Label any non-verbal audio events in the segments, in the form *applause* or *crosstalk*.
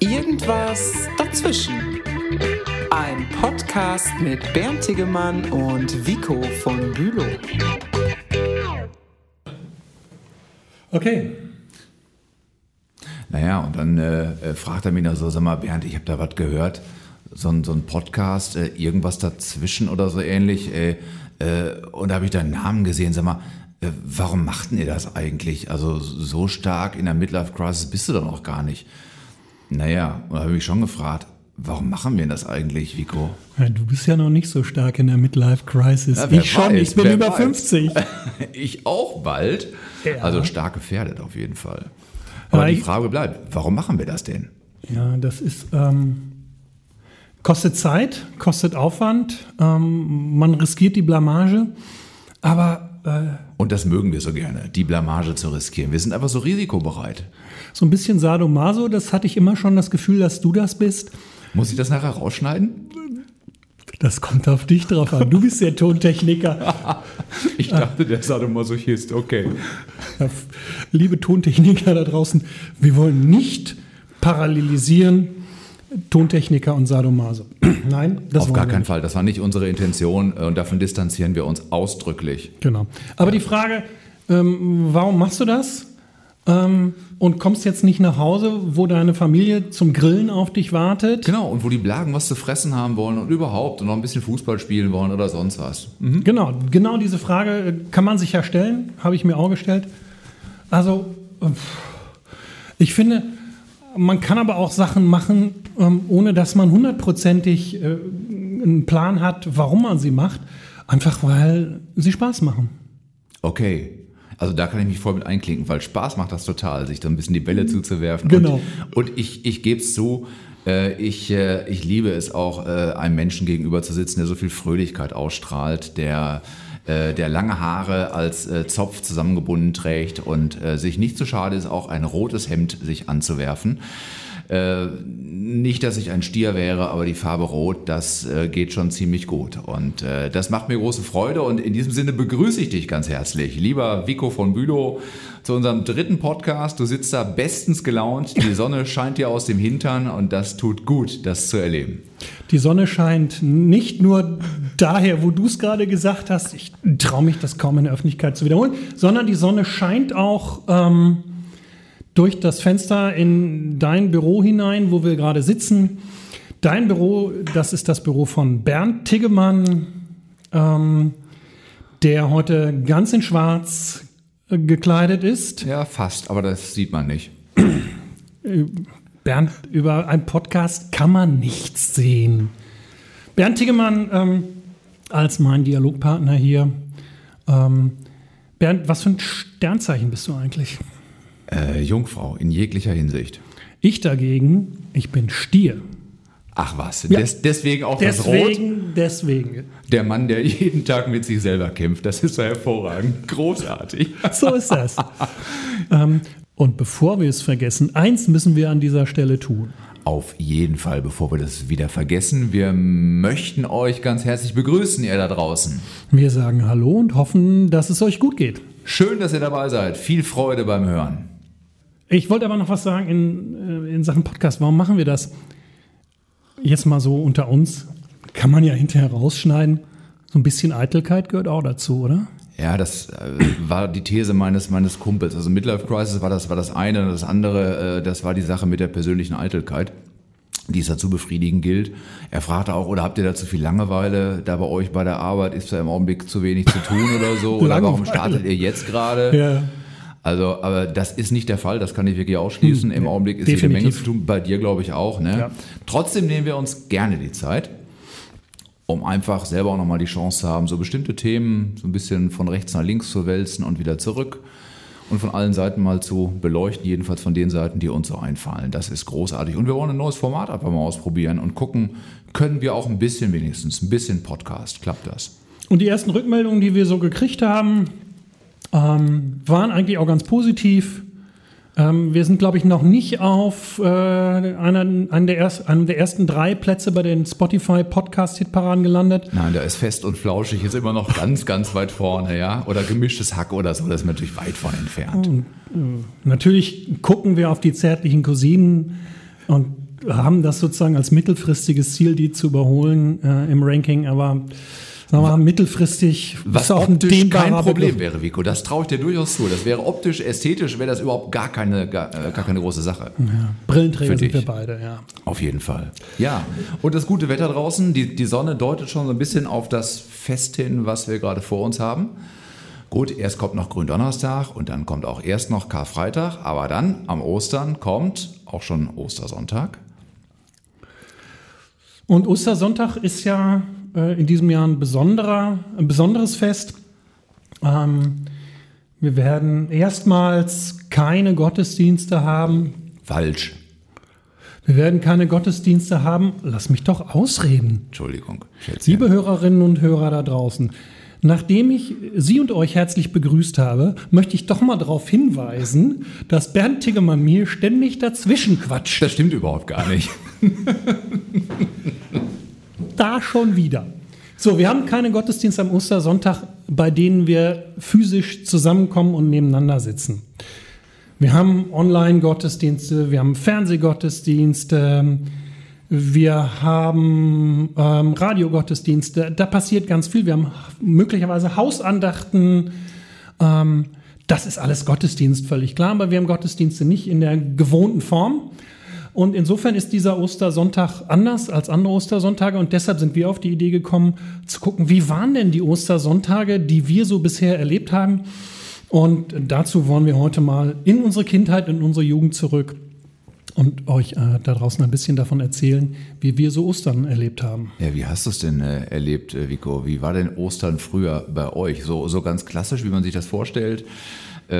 Irgendwas dazwischen. Ein Podcast mit Bernd Tigemann und Vico von Bülow. Okay. Naja, und dann äh, äh, fragt er mich noch so, sag mal, Bernd, ich habe da was gehört, so ein, so ein Podcast, äh, irgendwas dazwischen oder so ähnlich. Äh, äh, und da habe ich da einen Namen gesehen, sag mal, warum machten ihr das eigentlich? Also so stark in der Midlife-Crisis bist du doch noch gar nicht. Naja, und da habe ich mich schon gefragt, warum machen wir das eigentlich, Vico? Ja, du bist ja noch nicht so stark in der Midlife-Crisis. Ja, ich schon, weiß, ich bin über weiß. 50. *laughs* ich auch bald. Ja. Also stark gefährdet auf jeden Fall. Aber Ja, die Frage bleibt, warum machen wir das denn? Ja, das ist ähm, kostet Zeit, kostet Aufwand, ähm, man riskiert die Blamage, aber äh, Und das mögen wir so gerne, die Blamage zu riskieren. Wir sind einfach so risikobereit. so ein bisschen Sadomaso, das hatte ich immer schon das Gefühl, dass du das bist. Muss ich das nachher rausschneiden? Das kommt auf dich drauf an. Du bist der Tontechniker. *laughs* Ich dachte, der Sadomasochist, okay. Liebe Tontechniker da draußen, wir wollen nicht parallelisieren Tontechniker und Sadomaso. *clears throat* Nein, das Auf gar keinen nicht. Fall. Das war nicht unsere Intention äh, und davon distanzieren wir uns ausdrücklich. Genau. Aber die Frage, ähm, warum machst du das? Ähm, und kommst jetzt nicht nach Hause, wo deine Familie zum Grillen auf dich wartet? Genau, und wo die Blagen was zu fressen haben wollen und überhaupt und noch ein bisschen Fußball spielen wollen oder sonst was. Genau, genau diese Frage äh, kann man sich ja stellen, habe ich mir auch gestellt. Also, äh, ich finde, man kann aber auch Sachen machen, ähm, ohne dass man hundertprozentig äh, einen Plan hat, warum man sie macht. Einfach weil sie Spaß machen. Okay. Also da kann ich mich voll mit einklinken, weil Spaß macht das total, sich da ein bisschen die Bälle zuzuwerfen. Genau. Und, und ich, ich gebe es zu, äh, ich, äh, ich liebe es auch, einem Menschen gegenüber zu sitzen, der so viel Fröhlichkeit ausstrahlt, der, äh, der lange Haare als äh, Zopf zusammengebunden trägt und äh, sich nicht zu schade ist, auch ein rotes Hemd sich anzuwerfen. Äh, nicht, dass ich ein Stier wäre, aber die Farbe Rot, das äh, geht schon ziemlich gut. Und äh, das macht mir große Freude. Und in diesem Sinne begrüße ich dich ganz herzlich, lieber Vico von Bülow, zu unserem dritten Podcast. Du sitzt da bestens gelaunt, die Sonne scheint dir aus dem Hintern und das tut gut, das zu erleben. Die Sonne scheint nicht nur daher, wo du es gerade gesagt hast, ich traue mich das kaum in der Öffentlichkeit zu wiederholen, sondern die Sonne scheint auch ähm, durch das Fenster in dein Büro hinein, wo wir gerade sitzen. Dein Büro, das ist das Büro von Bernd Tiggemann, ähm, der heute ganz in Schwarz äh, gekleidet ist. Ja, fast, aber das sieht man nicht. Bernd, über einen Podcast kann man nichts sehen. Bernd Tiggemann ähm, als mein Dialogpartner hier. Ähm, Bernd, was für ein Sternzeichen bist du eigentlich? Äh, Jungfrau, in jeglicher Hinsicht. Ich dagegen, ich bin Stier. Ach was, Ja. des, deswegen auch das Rot. Deswegen, deswegen. Der Mann, der jeden Tag mit sich selber kämpft. Das ist so hervorragend. Großartig. *laughs* So ist das. ähm, und bevor wir es vergessen, eins müssen wir an dieser Stelle tun. Auf jeden Fall, bevor wir das wieder vergessen, wir möchten euch ganz herzlich begrüßen, ihr da draußen. Wir sagen Hallo und hoffen, dass es euch gut geht. Schön, dass ihr dabei seid. Viel Freude beim Hören. Ich wollte aber noch was sagen in, äh, in Sachen Podcast. Warum machen wir das? Jetzt mal so unter uns. Kann man ja hinterher rausschneiden. So ein bisschen Eitelkeit gehört auch dazu, oder? Ja, das äh, war die These meines, meines Kumpels. Also Midlife Crisis war das, war das eine, das andere, äh, das war die Sache mit der persönlichen Eitelkeit, die es dazu befriedigen gilt. Er fragte auch, oder habt ihr da zu viel Langeweile da bei euch bei der Arbeit? Ist da im Augenblick zu wenig zu tun oder so? *laughs* Oder warum startet ihr jetzt gerade? Ja. Also, aber das ist nicht der Fall, das kann ich wirklich ausschließen. Im Augenblick ist jede Menge definitiv. zu tun, bei dir glaube ich auch. Ne? Ja. Trotzdem nehmen wir uns gerne die Zeit, um einfach selber auch nochmal die Chance zu haben, so bestimmte Themen so ein bisschen von rechts nach links zu wälzen und wieder zurück und von allen Seiten mal zu beleuchten, jedenfalls von den Seiten, die uns so einfallen. Das ist großartig. Und wir wollen ein neues Format einfach mal ausprobieren und gucken, können wir auch ein bisschen wenigstens, ein bisschen Podcast, klappt das? Und die ersten Rückmeldungen, die wir so gekriegt haben, ähm, waren eigentlich auch ganz positiv. Ähm, wir sind, glaube ich, noch nicht auf äh, einer, einer der erst, einem der ersten drei Plätze bei den Spotify Podcast-Hitparaden gelandet. Nein, da ist fest und flauschig ist immer noch ganz, ganz weit vorne, ja. Oder gemischtes Hack oder so, das ist natürlich weit von entfernt. Und, äh, natürlich gucken wir auf die zärtlichen Cousinen und haben das sozusagen als mittelfristiges Ziel, die zu überholen äh, im Ranking, aber sagen wir mal, mittelfristig Was auch optisch kein Problem Begriff. wäre, Vico. Das traue ich dir durchaus zu. Das wäre optisch, ästhetisch, wäre das überhaupt gar keine, gar, äh, gar keine große Sache. Brillenträger Für sind dich. wir beide, ja. Auf jeden Fall. Ja, und das gute Wetter draußen, die, die Sonne deutet schon so ein bisschen auf das Fest hin, was wir gerade vor uns haben. Gut, erst kommt noch Gründonnerstag und dann kommt auch erst noch Karfreitag, aber dann am Ostern kommt auch schon Ostersonntag. Und Ostersonntag ist ja äh, in diesem Jahr ein, besonderer, ein besonderes Fest. Ähm, wir werden erstmals keine Gottesdienste haben. Falsch. Wir werden keine Gottesdienste haben. Lass mich doch ausreden. Entschuldigung. Schätzchen. Liebe Hörerinnen und Hörer da draußen, nachdem ich Sie und euch herzlich begrüßt habe, möchte ich doch mal darauf hinweisen, dass Bernd Tiggemann mir ständig dazwischen quatscht. Das stimmt überhaupt gar nicht. *laughs* Da schon wieder. So, wir haben keine Gottesdienste am Ostersonntag, bei denen wir physisch zusammenkommen und nebeneinander sitzen. Wir haben Online-Gottesdienste, wir haben Fernsehgottesdienste, wir haben ähm, Radiogottesdienste. Da passiert ganz viel. Wir haben möglicherweise Hausandachten. Ähm, das ist alles Gottesdienst, völlig klar, aber wir haben Gottesdienste nicht in der gewohnten Form. Und insofern ist dieser Ostersonntag anders als andere Ostersonntage und deshalb sind wir auf die Idee gekommen, zu gucken, wie waren denn die Ostersonntage, die wir so bisher erlebt haben. Und dazu wollen wir heute mal in unsere Kindheit, in unsere Jugend zurück und euch äh, da draußen ein bisschen davon erzählen, wie wir so Ostern erlebt haben. Ja, wie hast du es denn äh, erlebt, äh, Vico? Wie war denn Ostern früher bei euch? So, so ganz klassisch, wie man sich das vorstellt? Äh,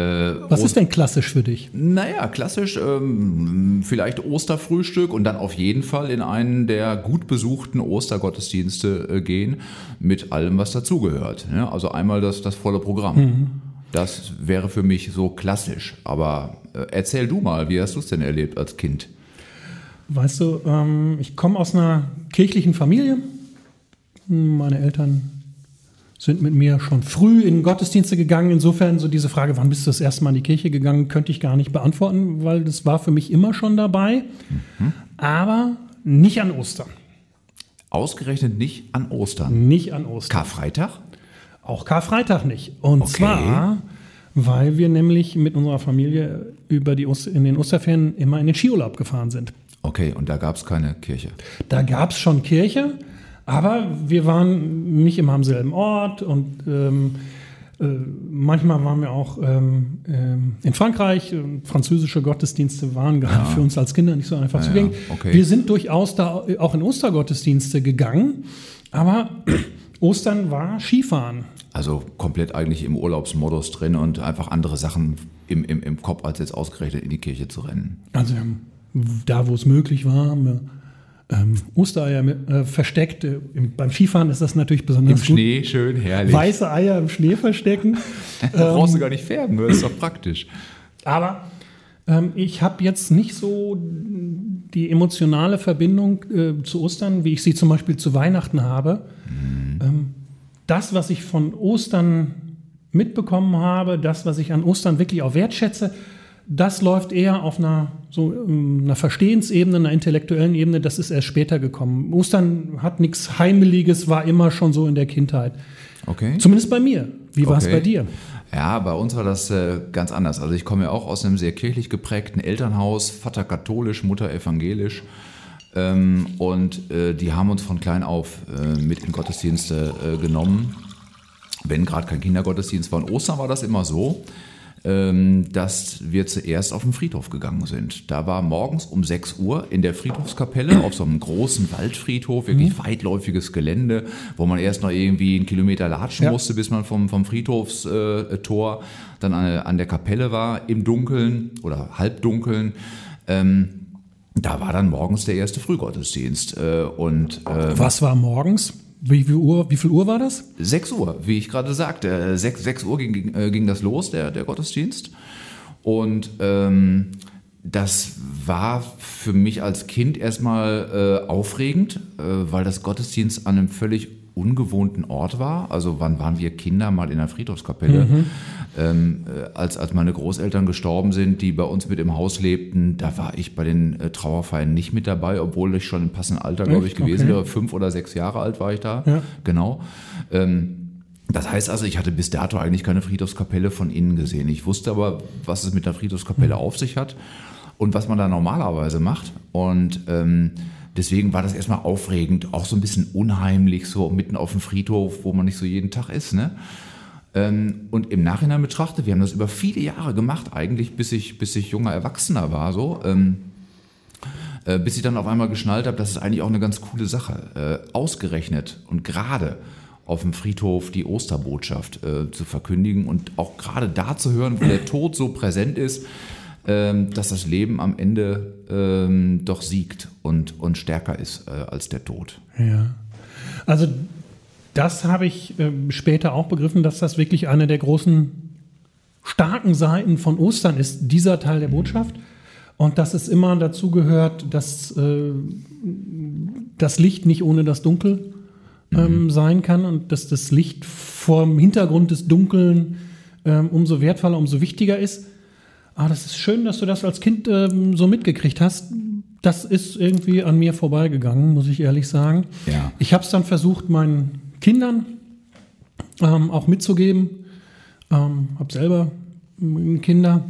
Was ist denn klassisch für dich? Naja, klassisch, ähm, vielleicht Osterfrühstück und dann auf jeden Fall in einen der gut besuchten Ostergottesdienste äh, gehen, mit allem, was dazugehört. Ne? Also einmal das, das volle Programm. Das wäre für mich so klassisch. Aber äh, erzähl du mal, wie hast du es denn erlebt als Kind? Weißt du, ähm, ich komme aus einer kirchlichen Familie. Meine Eltern sind mit mir schon früh in Gottesdienste gegangen. Insofern so diese Frage, wann bist du das erste Mal in die Kirche gegangen, könnte ich gar nicht beantworten, weil das war für mich immer schon dabei. Aber nicht an Ostern. Ausgerechnet nicht an Ostern. Nicht an Ostern. Karfreitag? Auch Karfreitag nicht. Und Okay. zwar, weil wir nämlich mit unserer Familie über die Oster, in den Osterferien immer in den Skiurlaub gefahren sind. Okay, und da gab es keine Kirche. Da gab es schon Kirche, aber wir waren nicht immer am selben Ort und ähm, äh, manchmal waren wir auch ähm, ähm, in Frankreich. Französische Gottesdienste waren gerade für uns als Kinder nicht so einfach Ja, zugänglich. ja, okay. Wir sind durchaus da auch in Ostergottesdienste gegangen, aber Ostern war Skifahren. Also komplett eigentlich im Urlaubsmodus drin und einfach andere Sachen im, im, im Kopf, als jetzt ausgerechnet in die Kirche zu rennen. Also wir haben da, wo es möglich war, haben wir ähm, Ostereier äh, versteckt. Äh, im, beim Skifahren ist das natürlich besonders gut. Schnee, schön, herrlich. Weiße Eier im Schnee verstecken. *laughs* Da brauchst du gar nicht färben, das ist doch praktisch. Aber ähm, ich habe jetzt nicht so die emotionale Verbindung äh, zu Ostern, wie ich sie zum Beispiel zu Weihnachten habe. Ähm, das, was ich von Ostern mitbekommen habe, das, was ich an Ostern wirklich auch wertschätze, das läuft eher auf einer, so, ähm, einer Verstehensebene, einer intellektuellen Ebene. Das ist erst später gekommen. Ostern hat nichts Heimeliges, war immer schon so in der Kindheit. Okay. Zumindest bei mir. Wie war es Okay. bei dir? Ja, bei uns war das äh, ganz anders. Also ich komme ja auch aus einem sehr kirchlich geprägten Elternhaus, Vater katholisch, Mutter evangelisch. Ähm, und äh, die haben uns von klein auf äh, mit in Gottesdienste äh, genommen. Wenn gerade kein Kindergottesdienst war. Und Ostern war das immer so, ähm, dass wir zuerst auf den Friedhof gegangen sind. Da war morgens um 6 Uhr in der Friedhofskapelle auf so einem großen Waldfriedhof, wirklich weitläufiges Gelände, wo man erst noch irgendwie einen Kilometer latschen Ja. musste, bis man vom, vom Friedhofstor äh, dann an, an der Kapelle war, im Dunkeln oder Halbdunkeln. Ähm, da war dann morgens der erste Frühgottesdienst. Äh, und äh, Was war morgens? Wie viel Uhr, wie viel Uhr war das? 6 Uhr, wie ich gerade sagte. 6, 6 Uhr ging, ging, äh, ging das los, der, der Gottesdienst. Und ähm, das war für mich als Kind erstmal äh, aufregend, äh, weil das Gottesdienst an einem völlig ungewohnten Ort war. Also wann waren wir Kinder mal in der Friedhofskapelle? Mhm. Ähm, äh, als, als meine Großeltern gestorben sind, die bei uns mit im Haus lebten, da war ich bei den äh, Trauerfeiern nicht mit dabei, obwohl ich schon im passenden Alter, glaube ich, gewesen okay. wäre. Fünf oder sechs Jahre alt war ich da. Ja. Genau. Ähm, das heißt also, ich hatte bis dato eigentlich keine Friedhofskapelle von innen gesehen. Ich wusste aber, was es mit der Friedhofskapelle mhm. auf sich hat und was man da normalerweise macht. Und ähm, deswegen war das erstmal aufregend, auch so ein bisschen unheimlich, so mitten auf dem Friedhof, wo man nicht so jeden Tag ist. Ne? Ähm, und im Nachhinein betrachtet, wir haben das über viele Jahre gemacht, eigentlich bis ich, bis ich junger Erwachsener war, so. Ähm, äh, bis ich dann auf einmal geschnallt habe, das ist eigentlich auch eine ganz coole Sache. Äh, ausgerechnet und gerade auf dem Friedhof die Osterbotschaft äh, zu verkündigen und auch gerade da zu hören, wo der Tod so präsent ist, dass das Leben am Ende ähm, doch siegt und, und stärker ist äh, als der Tod. Ja. Also das habe ich äh, später auch begriffen, dass das wirklich eine der großen starken Seiten von Ostern ist, dieser Teil der Botschaft. Und dass es immer dazu gehört, dass äh, das Licht nicht ohne das Dunkel ähm, mhm. sein kann und dass das Licht vor Hintergrund des Dunkeln ähm, umso wertvoller, umso wichtiger ist. Ah, das ist schön, dass du das als Kind ähm, so mitgekriegt hast. Das ist irgendwie an mir vorbeigegangen, muss ich ehrlich sagen. Ja. Ich habe es dann versucht, meinen Kindern ähm, auch mitzugeben. Ähm, habe selber Kinder.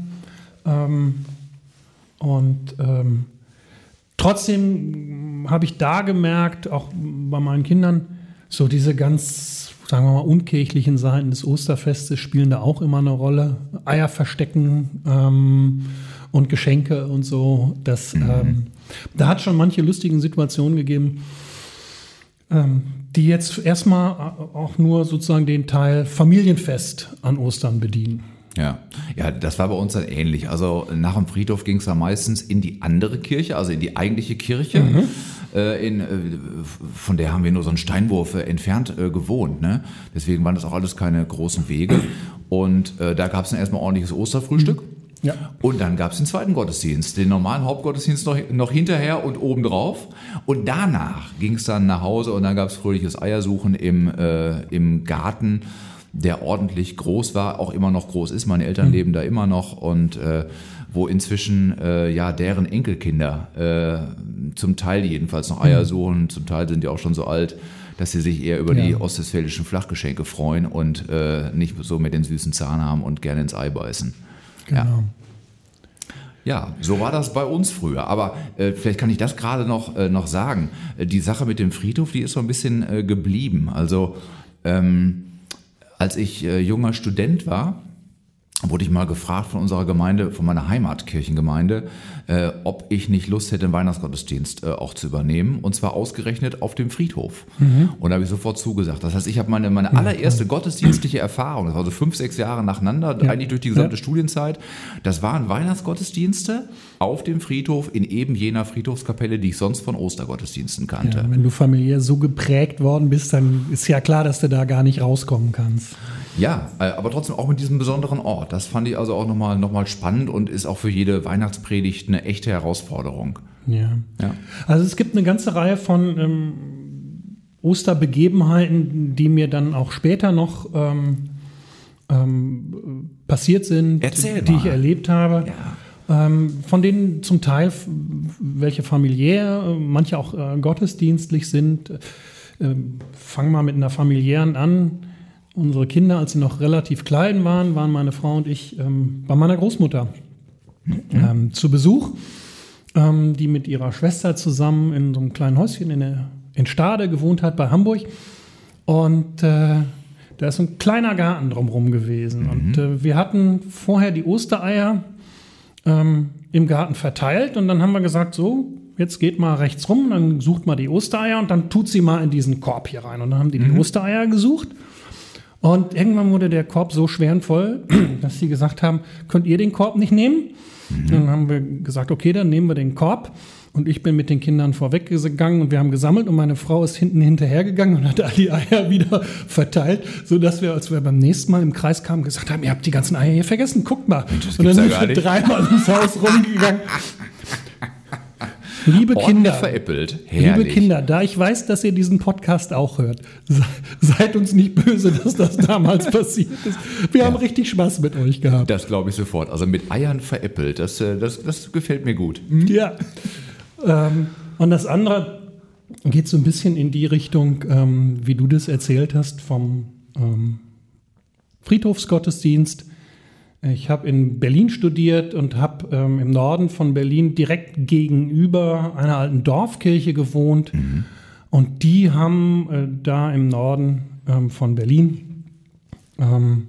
Ähm, und ähm, trotzdem habe ich da gemerkt, auch bei meinen Kindern, so diese ganz sagen wir mal, unkirchlichen Seiten des Osterfestes spielen da auch immer eine Rolle. Eier verstecken ähm, und Geschenke und so. Das, mhm. ähm, da hat schon manche lustigen Situationen gegeben, ähm, die jetzt erstmal auch nur sozusagen den Teil Familienfest an Ostern bedienen. Ja. ja, das war bei uns dann ähnlich. Also nach dem Friedhof ging es dann meistens in die andere Kirche, also in die eigentliche Kirche. Mhm. Äh, in, äh, von der haben wir nur so einen Steinwurf äh, entfernt gewohnt. Ne? Deswegen waren das auch alles keine großen Wege. Und da gab es dann erstmal ordentliches Osterfrühstück. Mhm. Ja. Und dann gab es den zweiten Gottesdienst, den normalen Hauptgottesdienst noch, noch hinterher und obendrauf. Und danach ging es dann nach Hause und dann gab es fröhliches Eiersuchen im, im Garten der ordentlich groß war, auch immer noch groß ist. Meine Eltern mhm. leben da immer noch und äh, wo inzwischen äh, ja deren Enkelkinder äh, zum Teil jedenfalls noch Eier hm. suchen, zum Teil sind die auch schon so alt, dass sie sich eher über ja. die ostwestfälischen Flachgeschenke freuen und äh, nicht so mit den süßen Zahn haben und gerne ins Ei beißen. Genau. Ja. Ja, so war das bei uns früher. Aber äh, vielleicht kann ich das gerade noch, äh, noch sagen. Äh, die Sache mit dem Friedhof, die ist so ein bisschen äh, geblieben. Also ähm, als ich äh, junger Student war, wurde ich mal gefragt von unserer Gemeinde, von meiner Heimatkirchengemeinde, äh, ob ich nicht Lust hätte, den Weihnachtsgottesdienst äh, auch zu übernehmen. Und zwar ausgerechnet auf dem Friedhof. Mhm. Und da habe ich sofort zugesagt. Das heißt, ich habe meine, meine allererste gottesdienstliche Erfahrung, das war so fünf, sechs Jahre nacheinander, ja. eigentlich durch die gesamte ja. Studienzeit. Das waren Weihnachtsgottesdienste auf dem Friedhof in eben jener Friedhofskapelle, die ich sonst von Ostergottesdiensten kannte. Ja, wenn du familiär so geprägt worden bist, dann ist ja klar, dass du da gar nicht rauskommen kannst. Ja, äh, aber trotzdem auch mit diesem besonderen Ort. Das fand ich also auch nochmal noch mal spannend und ist auch für jede Weihnachtspredigt eine echte Herausforderung. Ja. ja. Also es gibt eine ganze Reihe von ähm, Osterbegebenheiten, die mir dann auch später noch ähm, ähm, passiert sind, Erzähl die mal. ich erlebt habe. Ja. Ähm, von denen zum Teil welche familiär, manche auch äh, gottesdienstlich sind. Äh, fang mal mit einer familiären an unsere Kinder, als sie noch relativ klein waren, waren meine Frau und ich ähm, bei meiner Großmutter mhm. ähm, zu Besuch, ähm, die mit ihrer Schwester zusammen in so einem kleinen Häuschen in, der, in Stade gewohnt hat bei Hamburg. Und äh, da ist ein kleiner Garten drumherum gewesen. Mhm. Und äh, wir hatten vorher die Ostereier ähm, im Garten verteilt und dann haben wir gesagt, so, jetzt geht mal rechts rum, dann sucht mal die Ostereier und dann tut sie mal in diesen Korb hier rein. Und dann haben die mhm. die Ostereier gesucht. Und irgendwann wurde der Korb so schwer und voll, *clears throat* dass sie gesagt haben, könnt ihr den Korb nicht nehmen? Mhm. Dann haben wir gesagt, okay, dann nehmen wir den Korb. Und ich bin mit den Kindern vorweggegangen und wir haben gesammelt und meine Frau ist hinten hinterhergegangen und hat all die Eier *laughs* wieder verteilt, sodass wir, als wir beim nächsten Mal im Kreis kamen, gesagt haben, ihr habt die ganzen Eier hier vergessen, guckt mal. und dann sind wir dreimal ums Haus rumgegangen. *laughs* Liebe Kinder, veräppelt. liebe Kinder, da ich weiß, dass ihr diesen Podcast auch hört, se- seid uns nicht böse, *laughs* dass das damals passiert ist. Wir haben richtig Spaß mit euch gehabt. Das glaube ich sofort. Also mit Eiern veräppelt, das, äh, das, das gefällt mir gut. Ja. Ähm, und das andere geht so ein bisschen in die Richtung, ähm, wie du das erzählt hast, vom ähm, Friedhofsgottesdienst. Ich habe in Berlin studiert und habe ähm, im Norden von Berlin direkt gegenüber einer alten Dorfkirche gewohnt. Und die haben äh, da im Norden ähm, von Berlin ähm,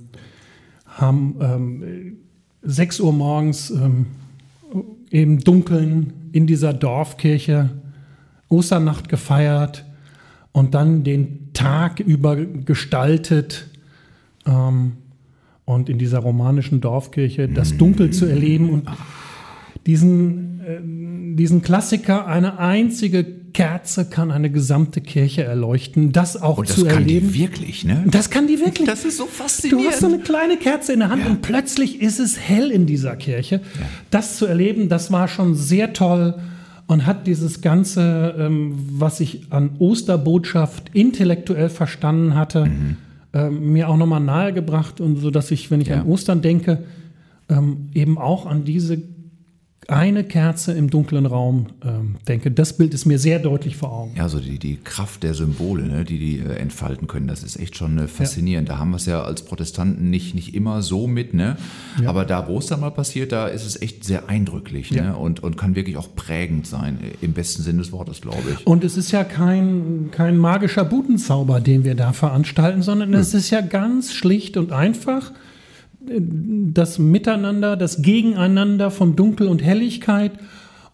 haben ähm, 6 Uhr morgens ähm, im Dunkeln in dieser Dorfkirche Osternacht gefeiert und dann den Tag über gestaltet ähm, und in dieser romanischen Dorfkirche das Dunkel zu erleben und diesen, äh, diesen Klassiker, eine einzige Kerze kann eine gesamte Kirche erleuchten, das auch Und das zu kann erleben. die wirklich, ne? das kann die wirklich. Das ist so Du faszinierend. hast so eine kleine Kerze in der Hand und plötzlich ist es hell in dieser Kirche. Das zu erleben, das war schon sehr toll und hat dieses Ganze, ähm, was ich an Osterbotschaft intellektuell verstanden hatte, ähm, mir auch nochmal nahegebracht und so, dass ich, wenn ich Ja. an Ostern denke, ähm, eben auch an diese eine Kerze im dunklen Raum ähm, denke. Das Bild ist mir sehr deutlich vor Augen. Ja, so die, die Kraft der Symbole, ne, die die äh, entfalten können, das ist echt schon äh, faszinierend. Da haben wir es ja als Protestanten nicht, nicht immer so mit, ne? Aber da, wo es dann mal passiert, da ist es echt sehr eindrücklich Ja. ne? und, und kann wirklich auch prägend sein, äh, im besten Sinne des Wortes, glaube ich. Und es ist ja kein, kein magischer Butenzauber, den wir da veranstalten, sondern es ist ja ganz schlicht und einfach das Miteinander, das Gegeneinander von Dunkel und Helligkeit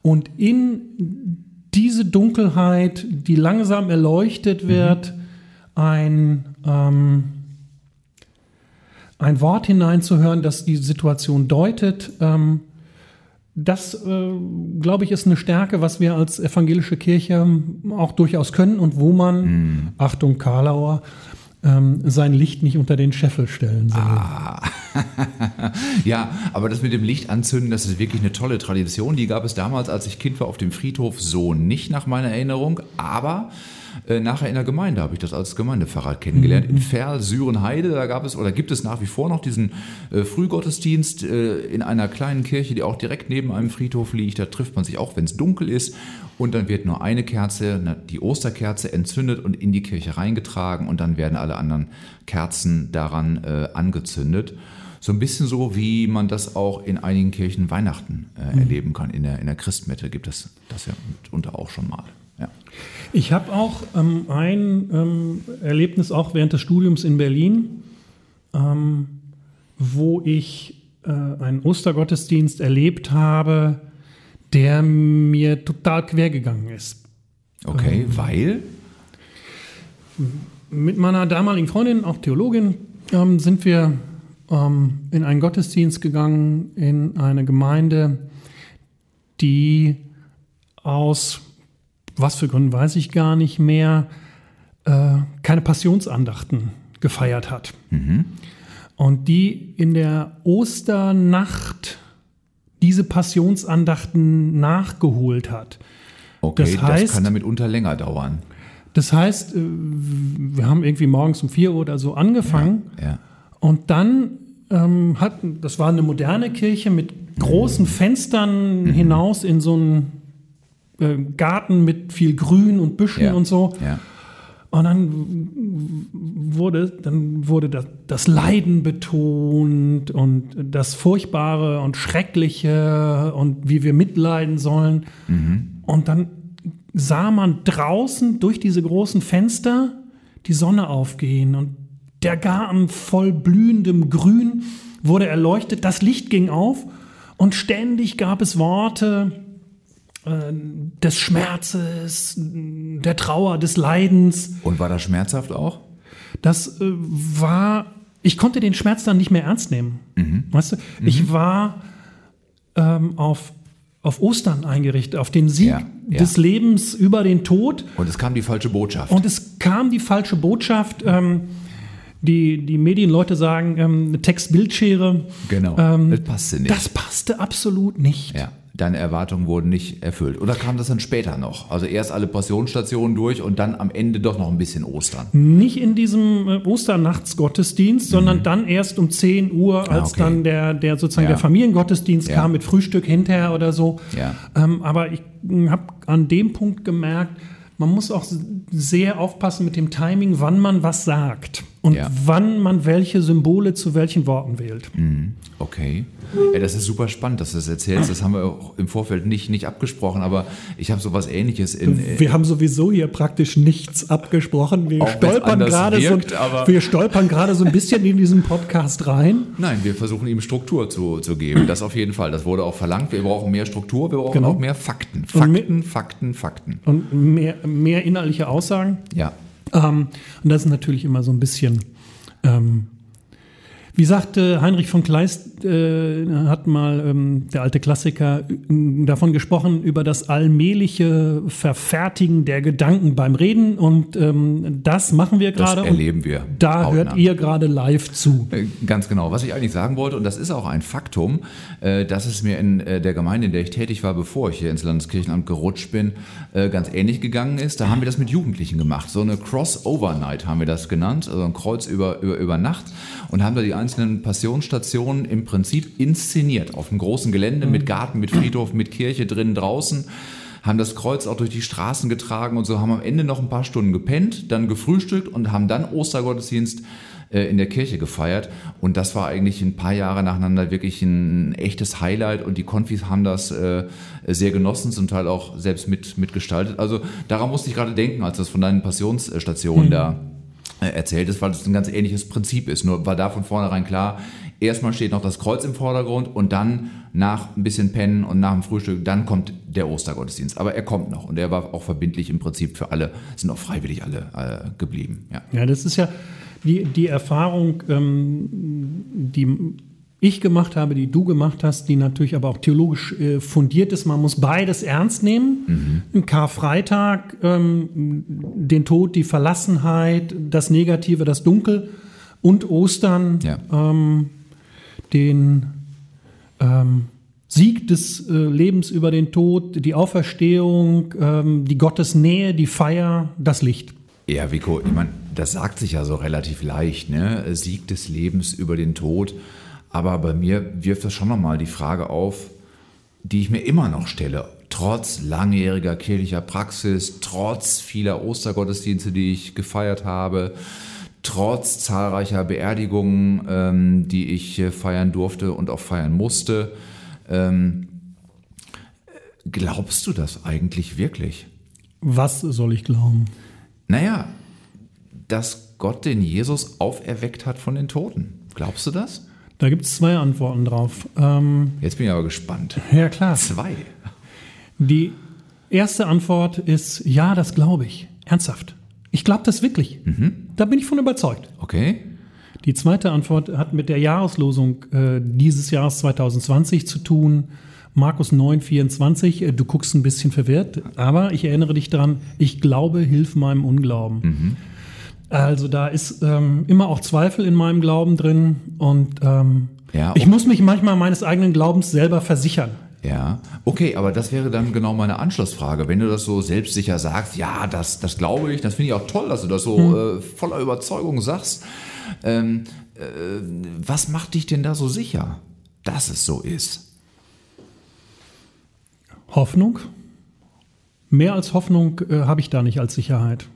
und in diese Dunkelheit, die langsam erleuchtet wird, ein, ähm, ein Wort hineinzuhören, das die Situation deutet. Ähm, das, äh, glaube ich, ist eine Stärke, was wir als evangelische Kirche auch durchaus können und wo man, Achtung Karlauer, ähm, sein Licht nicht unter den Scheffel stellen soll. *laughs* Ja, aber das mit dem Licht anzünden, das ist wirklich eine tolle Tradition. Die gab es damals, als ich Kind war, auf dem Friedhof so nicht nach meiner Erinnerung, aber äh, nachher in der Gemeinde habe ich das als Gemeindepfarrer kennengelernt. In Ferl, Sürenheide, da gab es oder gibt es nach wie vor noch diesen äh, Frühgottesdienst äh, in einer kleinen Kirche, die auch direkt neben einem Friedhof liegt. Da trifft man sich auch, wenn es dunkel ist. Und dann wird nur eine Kerze, die Osterkerze, entzündet und in die Kirche reingetragen und dann werden alle anderen Kerzen daran äh, angezündet. So ein bisschen so, wie man das auch in einigen Kirchen Weihnachten äh, erleben kann. In der, in der Christmette gibt es das ja mitunter auch schon mal. Ja. Ich habe auch ähm, ein ähm, Erlebnis auch während des Studiums in Berlin, ähm, wo ich äh, einen Ostergottesdienst erlebt habe, der mir total quer gegangen ist. Okay, weil? Mit meiner damaligen Freundin, auch Theologin, ähm, sind wir ähm, in einen Gottesdienst gegangen, in eine Gemeinde, die aus, was für Gründen weiß ich gar nicht mehr, äh, keine Passionsandachten gefeiert hat. Und die in der Osternacht diese Passionsandachten nachgeholt hat. Okay, Das das, heißt- kann damit unter länger dauern. Das heißt, äh, wir haben irgendwie morgens um 4 Uhr oder so angefangen. Ja. Und dann ähm, hat, das war eine moderne Kirche mit großen Fenstern hinaus in so einen äh, Garten mit viel Grün und Büschen Ja. und so. Ja. Und dann wurde, dann wurde das, das Leiden betont und das Furchtbare und Schreckliche und wie wir mitleiden sollen. Und dann sah man draußen durch diese großen Fenster die Sonne aufgehen und der Garten voll blühendem Grün wurde erleuchtet, das Licht ging auf und ständig gab es Worte des Schmerzes, der Trauer, des Leidens. Und war das schmerzhaft auch? Das äh, war, ich konnte den Schmerz dann nicht mehr ernst nehmen. Weißt du, ich war ähm, auf auf Ostern eingerichtet, auf den Sieg Ja, ja. des Lebens über den Tod. Und es kam die falsche Botschaft. Und es kam die falsche Botschaft. Ähm, die, die Medienleute sagen, ähm, Text-Bildschere. genau. Ähm, das passte nicht. Das passte absolut nicht. ja. Deine Erwartungen wurden nicht erfüllt. Oder kam das dann später noch? Also erst alle Passionsstationen durch und dann am Ende doch noch ein bisschen Ostern. Nicht in diesem äh, Osternachtsgottesdienst, sondern dann erst um 10 Uhr, als Mhm. okay. dann der, der sozusagen Ja. der Familiengottesdienst Ja. kam mit Frühstück hinterher oder so. Ja. Ähm, aber ich habe an dem Punkt gemerkt, man muss auch sehr aufpassen mit dem Timing, wann man was sagt und Ja. wann man welche Symbole zu welchen Worten wählt. Okay. Ja, das ist super spannend, dass du das erzählst. Das haben wir auch im Vorfeld nicht, nicht abgesprochen, aber ich habe sowas ähnliches in. äh, Wir haben sowieso hier praktisch nichts abgesprochen. Wir stolpern gerade so, wirkt, aber- wir stolpern gerade so ein bisschen in diesen Podcast rein. Nein, wir versuchen ihm Struktur zu, zu geben. Das auf jeden Fall. Das wurde auch verlangt. Wir brauchen mehr Struktur, wir brauchen Genau. auch mehr Fakten. Und mi- Fakten, Fakten, Fakten. Und mehr, mehr innerliche Aussagen. Ja. Ähm, und das ist natürlich immer so ein bisschen. Ähm, wie sagte Heinrich von Kleist, äh, hat mal ähm, der alte Klassiker äh, davon gesprochen, über das allmähliche Verfertigen der Gedanken beim Reden. Und ähm, das machen wir Das gerade. und erleben wir. Da hautnah. hört ihr gerade live zu. Äh, Ganz genau. Was ich eigentlich sagen wollte, und das ist auch ein Faktum, äh, dass es mir in äh, der Gemeinde, in der ich tätig war, bevor ich hier ins Landeskirchenamt gerutscht bin, äh, ganz ähnlich gegangen ist. Da haben wir das mit Jugendlichen gemacht. So eine Crossover-Night haben wir das genannt, also ein Kreuz über, über, über Nacht und haben da die einzelnen Passionsstationen im Prinzip inszeniert auf einem großen Gelände mit Garten, mit Friedhof, mit Kirche drinnen, draußen haben das Kreuz auch durch die Straßen getragen und so, haben am Ende noch ein paar Stunden gepennt, dann gefrühstückt und haben dann Ostergottesdienst äh, in der Kirche gefeiert. Und das war eigentlich ein paar Jahre nacheinander wirklich ein echtes Highlight und die Konfis haben das äh, sehr genossen, zum Teil auch selbst mit, mitgestaltet. Also daran musste ich gerade denken, als das von deinen Passionsstationen da äh, erzählt ist, weil es ein ganz ähnliches Prinzip ist. Nur war da von vornherein klar, erstmal steht noch das Kreuz im Vordergrund und dann nach ein bisschen Pennen und nach dem Frühstück, dann kommt der Ostergottesdienst. Aber er kommt noch und er war auch verbindlich im Prinzip für alle, sind auch freiwillig alle äh, geblieben. Ja. Ja, das ist ja die, die Erfahrung, ähm, die ich gemacht habe, die du gemacht hast, die natürlich aber auch theologisch äh, fundiert ist. Man muss beides ernst nehmen. Im Karfreitag ähm, den Tod, die Verlassenheit, das Negative, das Dunkel und Ostern Ja. ähm, den ähm, Sieg des äh, Lebens über den Tod, die Auferstehung, ähm, die Gottesnähe, die Feier, das Licht. Ja, Vico, ich meine, das sagt sich ja so relativ leicht, ne? Sieg des Lebens über den Tod. Aber bei mir wirft das schon nochmal die Frage auf, die ich mir immer noch stelle. Trotz langjähriger kirchlicher Praxis, trotz vieler Ostergottesdienste, die ich gefeiert habe, trotz zahlreicher Beerdigungen, ähm, die ich äh, feiern durfte und auch feiern musste. Ähm, glaubst du das eigentlich wirklich? Was soll ich glauben? Naja, dass Gott den Jesus auferweckt hat von den Toten. Glaubst du das? Da gibt es zwei Antworten drauf. Ähm, Jetzt bin ich aber gespannt. ja, klar. Zwei. Die erste Antwort ist, ja, das glaube ich. Ernsthaft. Ich glaube das wirklich. Da bin ich von überzeugt. Okay. Die zweite Antwort hat mit der Jahreslosung äh, dieses Jahres 2020 zu tun. Markus 9, 24. Äh, Du guckst ein bisschen verwirrt, aber ich erinnere dich daran, ich glaube, hilf meinem Unglauben. Also da ist ähm, immer auch Zweifel in meinem Glauben drin und ähm, Ja, ich und- muss mich manchmal meines eigenen Glaubens selber versichern. Ja, okay, aber das wäre dann genau meine Anschlussfrage. Wenn du das so selbstsicher sagst, ja, das, das glaube ich, das finde ich auch toll, dass du das so äh, voller Überzeugung sagst. Ähm, äh, was macht dich denn da so sicher, dass es so ist? Hoffnung. Mehr als Hoffnung äh, habe ich da nicht als Sicherheit.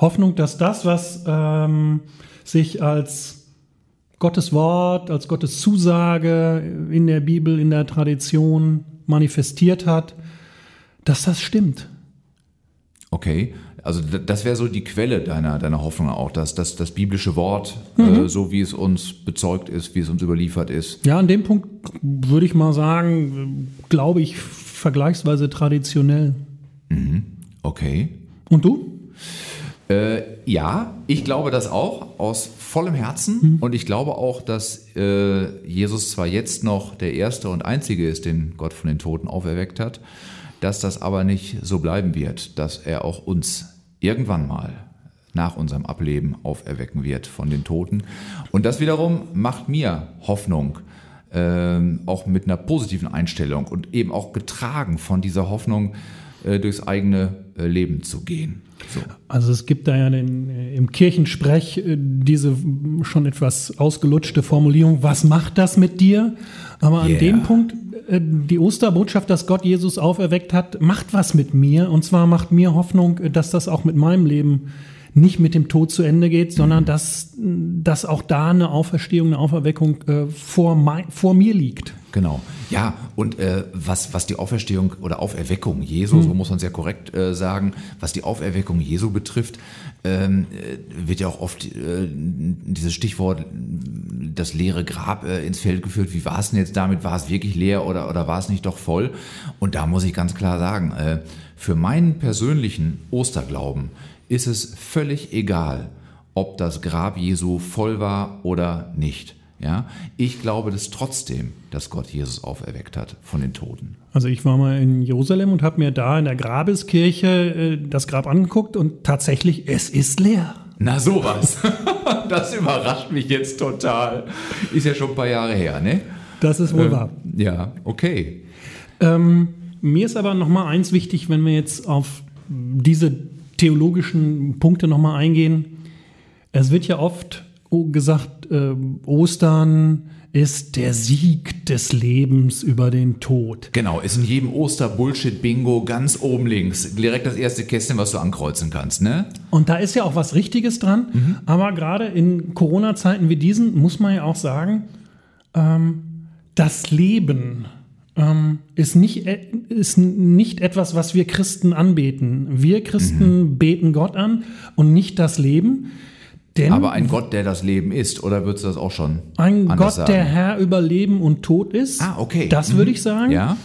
Hoffnung, dass das, was ähm, sich als Gottes Wort, als Gottes Zusage in der Bibel, in der Tradition manifestiert hat, dass das stimmt. Okay, also das wäre so die Quelle deiner, deiner Hoffnung auch, dass das, das biblische Wort, äh, so wie es uns bezeugt ist, wie es uns überliefert ist. Ja, an dem Punkt würde ich mal sagen, äh, glaube ich vergleichsweise traditionell. Okay. Und du? Äh, ja, ich glaube das auch aus vollem Herzen. Und ich glaube auch, dass äh, Jesus zwar jetzt noch der Erste und Einzige ist, den Gott von den Toten auferweckt hat, dass das aber nicht so bleiben wird, dass er auch uns irgendwann mal nach unserem Ableben auferwecken wird von den Toten. Und das wiederum macht mir Hoffnung, ähm, auch mit einer positiven Einstellung und eben auch getragen von dieser Hoffnung durchs eigene äh, Leben zu gehen. So. Also es gibt da ja den, äh, im Kirchensprech äh, diese schon etwas ausgelutschte Formulierung, was macht das mit dir? Aber an Yeah. dem Punkt, äh, die Osterbotschaft, dass Gott Jesus auferweckt hat, macht was mit mir. Und zwar macht mir Hoffnung, äh, dass das auch mit meinem Leben nicht mit dem Tod zu Ende geht, sondern dass, dass auch da eine Auferstehung, eine Auferweckung äh, vor, mei- vor mir liegt. Genau. Ja, und äh, was, was die Auferstehung oder Auferweckung Jesu, so muss man sehr korrekt äh, sagen, was die Auferweckung Jesu betrifft, ähm, äh, wird ja auch oft äh, dieses Stichwort, das leere Grab äh, ins Feld geführt. Wie war es denn jetzt damit? War es wirklich leer oder, oder war es nicht doch voll? Und da muss ich ganz klar sagen, äh, für meinen persönlichen Osterglauben ist es völlig egal, ob das Grab Jesu voll war oder nicht. Ja, ich glaube das trotzdem, dass Gott Jesus auferweckt hat von den Toten. Also ich war mal in Jerusalem und habe mir da in der Grabeskirche äh, das Grab angeguckt und tatsächlich, es ist leer. Na sowas. *laughs* Das überrascht mich jetzt total. Ist ja schon ein paar Jahre her, ne? Das ist wohl wahr. Ja, okay. Ähm, mir ist aber noch mal eins wichtig, wenn wir jetzt auf diese theologischen Punkte noch mal eingehen. Es wird ja oft o- gesagt, ähm, Ostern ist der Sieg des Lebens über den Tod. Genau, ist in jedem Oster-Bullshit-Bingo ganz oben links. Direkt das erste Kästchen, was du ankreuzen kannst, ne? Und da ist ja auch was Richtiges dran. Aber gerade in Corona-Zeiten wie diesen muss man ja auch sagen, ähm, das Leben ähm, ist, nicht, e- ist nicht etwas, was wir Christen anbeten. Wir Christen beten Gott an und nicht das Leben. Denn Aber ein Gott, der das Leben ist, oder würdest du das auch schon ein Gott, sagen? der Herr über Leben und Tod ist. Ah, okay. Das Mhm. würde ich sagen. Ja?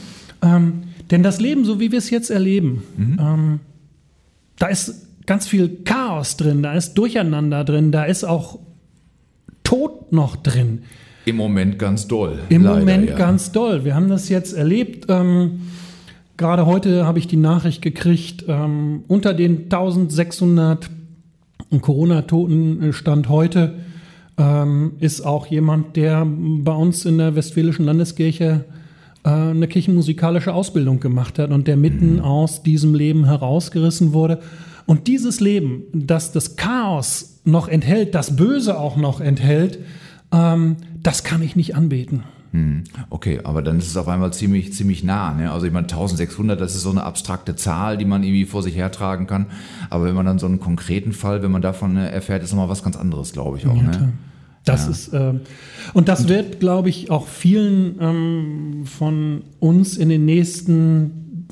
Ähm, denn das Leben, so wie wir es jetzt erleben, Mhm. ähm, da ist ganz viel Chaos drin, da ist Durcheinander drin, da ist auch Tod noch drin. Im Moment ganz doll. Im leider, Moment ja. ganz doll. Wir haben das jetzt erlebt. Ähm, gerade heute habe ich die Nachricht gekriegt, ähm, unter den 1600 Corona-Toten äh, Stand heute ähm, ist auch jemand, der bei uns in der Westfälischen Landeskirche äh, eine kirchenmusikalische Ausbildung gemacht hat und der mitten aus diesem Leben herausgerissen wurde. Und dieses Leben, das das Chaos noch enthält, das Böse auch noch enthält, ähm, das kann ich nicht anbeten. Okay, aber dann ist es auf einmal ziemlich, ziemlich nah. Ne? Also ich meine, 1600, das ist so eine abstrakte Zahl, die man irgendwie vor sich hertragen kann. Aber wenn man dann so einen konkreten Fall, wenn man davon äh, erfährt, ist nochmal was ganz anderes, glaube ich auch. ne? Das ist ähm, und das wird, glaube ich, auch vielen ähm, von uns in den nächsten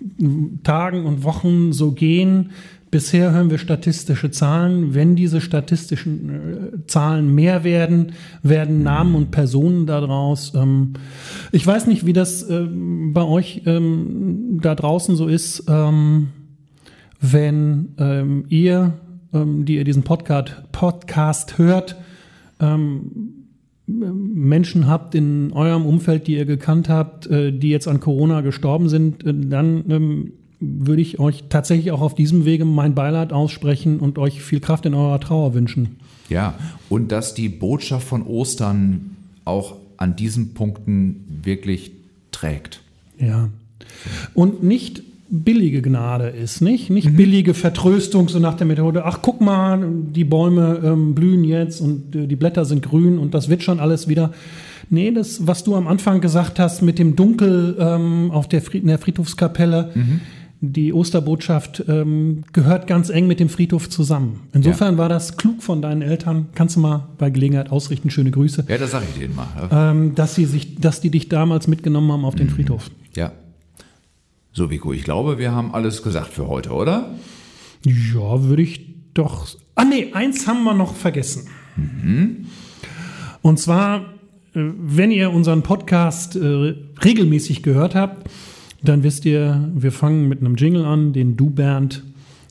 Tagen und Wochen so gehen. Bisher hören wir statistische Zahlen. Wenn diese statistischen äh, Zahlen mehr werden, werden Namen und Personen daraus. Ähm, ich weiß nicht, wie das ähm, bei euch ähm, da draußen so ist, ähm, wenn ähm, ihr, ähm, die ihr diesen Podcast, Podcast hört, Menschen habt in eurem Umfeld, die ihr gekannt habt, äh, die jetzt an Corona gestorben sind, äh, dann würde ich euch tatsächlich auch auf diesem Wege mein Beileid aussprechen und euch viel Kraft in eurer Trauer wünschen. Ja, und dass die Botschaft von Ostern auch an diesen Punkten wirklich trägt. Ja. Und nicht billige Gnade ist, nicht? Nicht billige Vertröstung, so nach der Methode, ach guck mal, die Bäume ähm, blühen jetzt und äh, die Blätter sind grün und das wird schon alles wieder. Nee, das, was du am Anfang gesagt hast mit dem Dunkel ähm, auf der, Fried in der Friedhofskapelle, die Osterbotschaft ähm, gehört ganz eng mit dem Friedhof zusammen. Insofern war das klug von deinen Eltern. Kannst du mal bei Gelegenheit ausrichten. Schöne Grüße. Ja, das sage ich denen mal. Ähm, dass, sie sich, dass die dich damals mitgenommen haben auf den Friedhof. Ja. So, Vico, ich glaube, wir haben alles gesagt für heute, oder? Ja, würde ich doch. Ah, nee, eins haben wir noch vergessen. Und zwar, äh, wenn ihr unseren Podcast äh, regelmäßig gehört habt, dann wisst ihr, wir fangen mit einem Jingle an, den du, Bernd,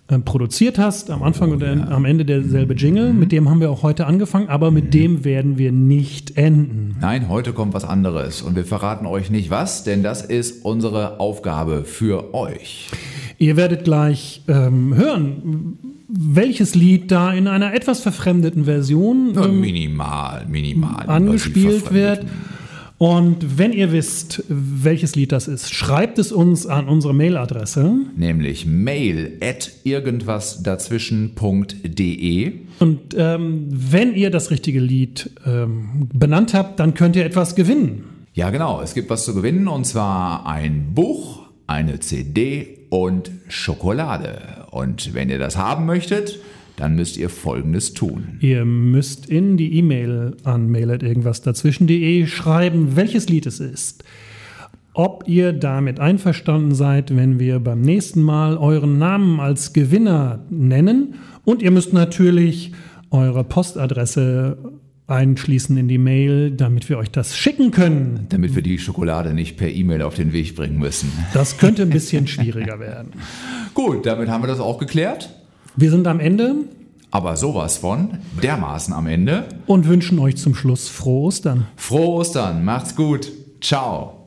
äh, produziert hast. Am Anfang Oh, und ja. am Ende derselbe Jingle. Mit dem haben wir auch heute angefangen, aber mit dem werden wir nicht enden. Nein, heute kommt was anderes und wir verraten euch nicht was, denn das ist unsere Aufgabe für euch. Ihr werdet gleich ähm, hören, welches Lied da in einer etwas verfremdeten Version ähm, minimal, minimal. angespielt invasiv wird. Und wenn ihr wisst, welches Lied das ist, schreibt es uns an unsere Mailadresse. Nämlich mail at irgendwasdazwischen.de. Und ähm, wenn ihr das richtige Lied ähm, benannt habt, dann könnt ihr etwas gewinnen. Ja, genau. Es gibt was zu gewinnen und zwar ein Buch, eine CD und Schokolade. Und wenn ihr das haben möchtet, dann müsst ihr Folgendes tun. Ihr müsst in die E-Mail an mail@irgendwasdazwischen.de schreiben, welches Lied es ist. Ob ihr damit einverstanden seid, wenn wir beim nächsten Mal euren Namen als Gewinner nennen. Und ihr müsst natürlich eure Postadresse einschließen in die Mail, damit wir euch das schicken können. Damit wir die Schokolade nicht per E-Mail auf den Weg bringen müssen. Das könnte ein bisschen schwieriger werden. *laughs* Gut, damit haben wir das auch geklärt. Wir sind am Ende Aber sowas von dermaßen am Ende. und wünschen euch zum Schluss frohe Ostern. Frohe Ostern, macht's gut. Ciao.